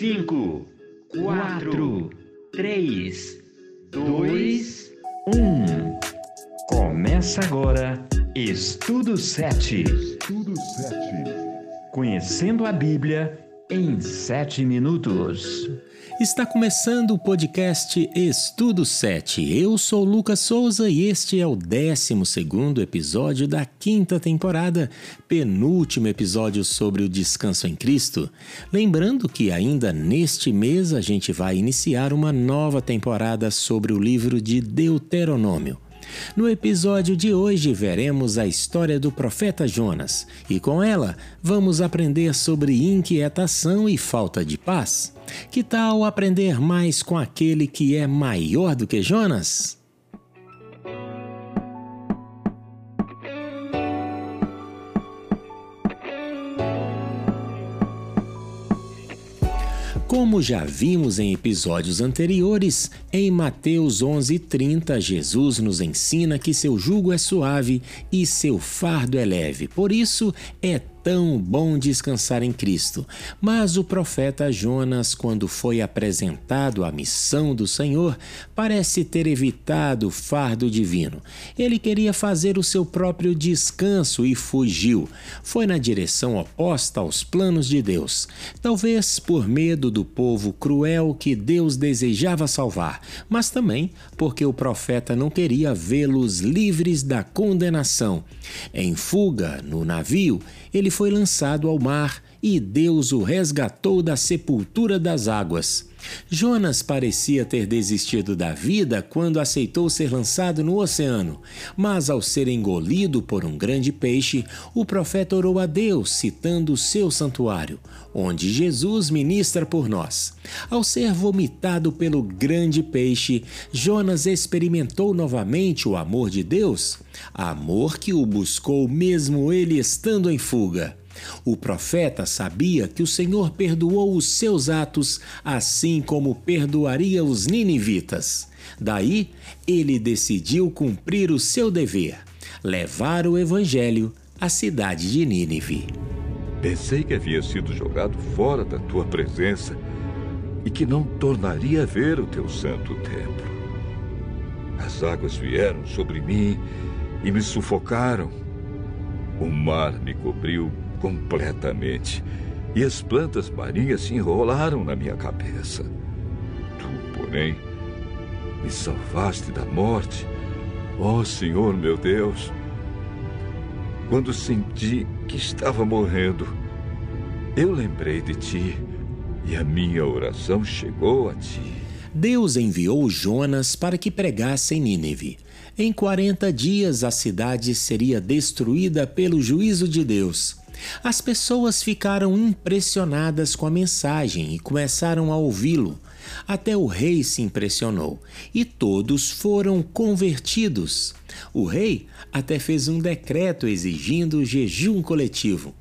5, 4, 3, 2, 1. Começa agora Estudo 7. Estudo 7. Conhecendo a Bíblia em 7 minutos. Está começando o podcast Estudo 7. Eu sou Lucas Souza e este é o 12 episódio da quinta temporada, penúltimo episódio sobre o descanso em Cristo. Lembrando que ainda neste mês a gente vai iniciar uma nova temporada sobre o livro de Deuteronômio. No episódio de hoje veremos a história do profeta Jonas e com ela vamos aprender sobre inquietação e falta de paz. Que tal aprender mais com aquele que é maior do que Jonas? Como já vimos em episódios anteriores, em Mateus 11:30 Jesus nos ensina que seu jugo é suave e seu fardo é leve. Por isso é tão bom descansar em Cristo. Mas o profeta Jonas, quando foi apresentado a missão do Senhor, parece ter evitado o fardo divino. Ele queria fazer o seu próprio descanso e fugiu. Foi na direção oposta aos planos de Deus. Talvez por medo do povo cruel que Deus desejava salvar, mas também porque o profeta não queria vê-los livres da condenação. Em fuga, no navio, ele ele foi lançado ao mar e Deus o resgatou da sepultura das águas. Jonas parecia ter desistido da vida quando aceitou ser lançado no oceano, mas ao ser engolido por um grande peixe, o profeta orou a Deus, citando o seu santuário, onde Jesus ministra por nós. Ao ser vomitado pelo grande peixe, Jonas experimentou novamente o amor de Deus, amor que o buscou mesmo ele estando em fuga. O profeta sabia que o Senhor perdoou os seus atos, assim como perdoaria os ninivitas. Daí, ele decidiu cumprir o seu dever, levar o evangelho à cidade de Nínive. Pensei que havia sido jogado fora da tua presença e que não tornaria a ver o teu santo templo. As águas vieram sobre mim e me sufocaram. O mar me cobriu completamente e as plantas marinhas se enrolaram na minha cabeça. Tu, porém, me salvaste da morte, ó oh, Senhor meu Deus. Quando senti que estava morrendo, eu lembrei de ti e a minha oração chegou a ti. Deus enviou Jonas para que pregasse em Nínive. Em 40 dias a cidade seria destruída pelo juízo de Deus. As pessoas ficaram impressionadas com a mensagem e começaram a ouvi-lo. Até o rei se impressionou e todos foram convertidos. O rei até fez um decreto exigindo jejum coletivo.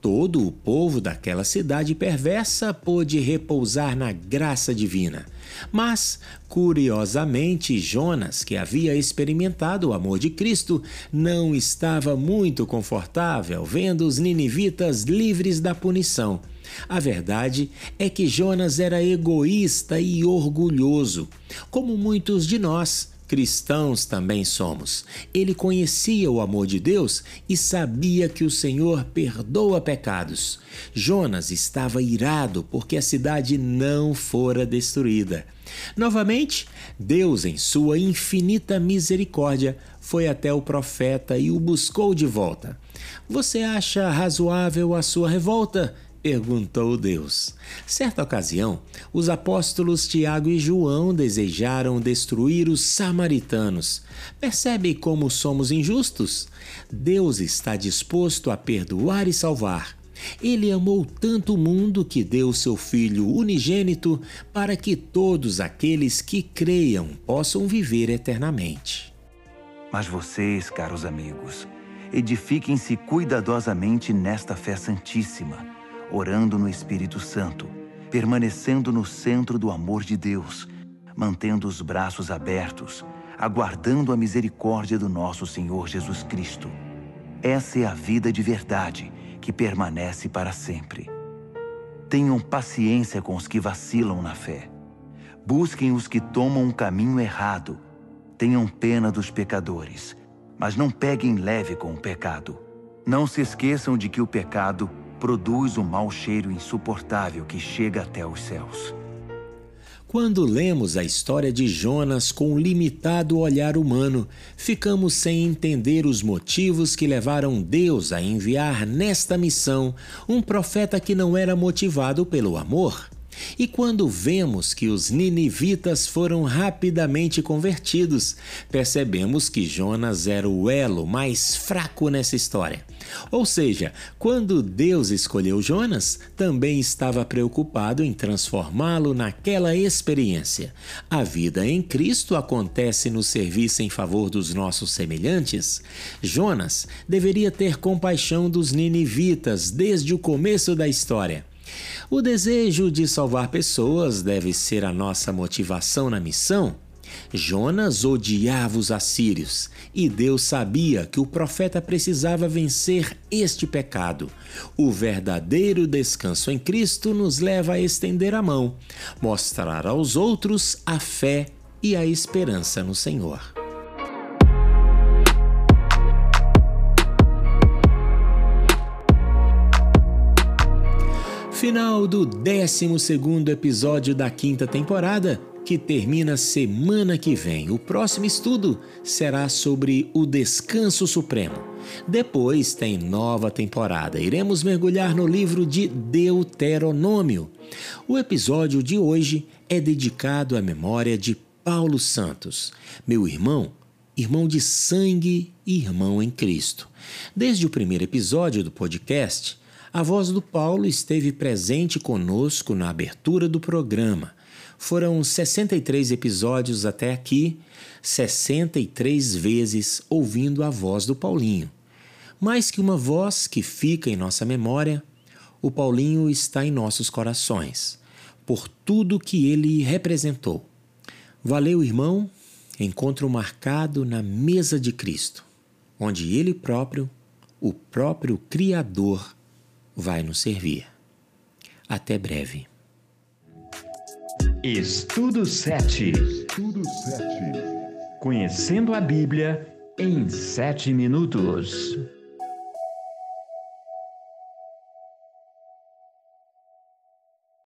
Todo o povo daquela cidade perversa pôde repousar na graça divina. Mas, curiosamente, Jonas, que havia experimentado o amor de Cristo, não estava muito confortável vendo os ninivitas livres da punição. A verdade é que Jonas era egoísta e orgulhoso, como muitos de nós cristãos também somos. Ele conhecia o amor de Deus e sabia que o Senhor perdoa pecados. Jonas estava irado porque a cidade não fora destruída. Novamente, Deus, em sua infinita misericórdia, foi até o profeta e o buscou de volta. Você acha razoável a sua revolta? Perguntou Deus. Certa ocasião, os apóstolos Tiago e João desejaram destruir os samaritanos. Percebe como somos injustos? Deus está disposto a perdoar e salvar. Ele amou tanto o mundo que deu seu Filho unigênito para que todos aqueles que creiam possam viver eternamente. Mas vocês, caros amigos, edifiquem-se cuidadosamente nesta fé santíssima orando no Espírito Santo, permanecendo no centro do amor de Deus, mantendo os braços abertos, aguardando a misericórdia do nosso Senhor Jesus Cristo. Essa é a vida de verdade que permanece para sempre. Tenham paciência com os que vacilam na fé. Busquem os que tomam um caminho errado. Tenham pena dos pecadores, mas não peguem leve com o pecado. Não se esqueçam de que o pecado produz um mau cheiro insuportável que chega até os céus. Quando lemos a história de Jonas com um limitado olhar humano, ficamos sem entender os motivos que levaram Deus a enviar nesta missão um profeta que não era motivado pelo amor. E quando vemos que os ninivitas foram rapidamente convertidos, percebemos que Jonas era o elo mais fraco nessa história. Ou seja, quando Deus escolheu Jonas, também estava preocupado em transformá-lo naquela experiência. A vida em Cristo acontece no serviço em favor dos nossos semelhantes. Jonas deveria ter compaixão dos ninivitas desde o começo da história. O desejo de salvar pessoas deve ser a nossa motivação na missão. Jonas odiava os assírios e Deus sabia que o profeta precisava vencer este pecado. O verdadeiro descanso em Cristo nos leva a estender a mão, mostrar aos outros a fé e a esperança no Senhor. Final do 12 episódio da quinta temporada, que termina semana que vem. O próximo estudo será sobre o descanso supremo. Depois tem nova temporada. Iremos mergulhar no livro de Deuteronômio. O episódio de hoje é dedicado à memória de Paulo Santos, meu irmão, irmão de sangue e irmão em Cristo. Desde o primeiro episódio do podcast, a voz do Paulo esteve presente conosco na abertura do programa. Foram 63 episódios até aqui, 63 vezes ouvindo a voz do Paulinho. Mais que uma voz que fica em nossa memória, o Paulinho está em nossos corações, por tudo que ele representou. Valeu, irmão, encontro marcado na mesa de Cristo, onde ele próprio, o próprio Criador, vai nos servir. Até breve. Estudo 7. Estudo 7. Conhecendo a Bíblia em 7 minutos.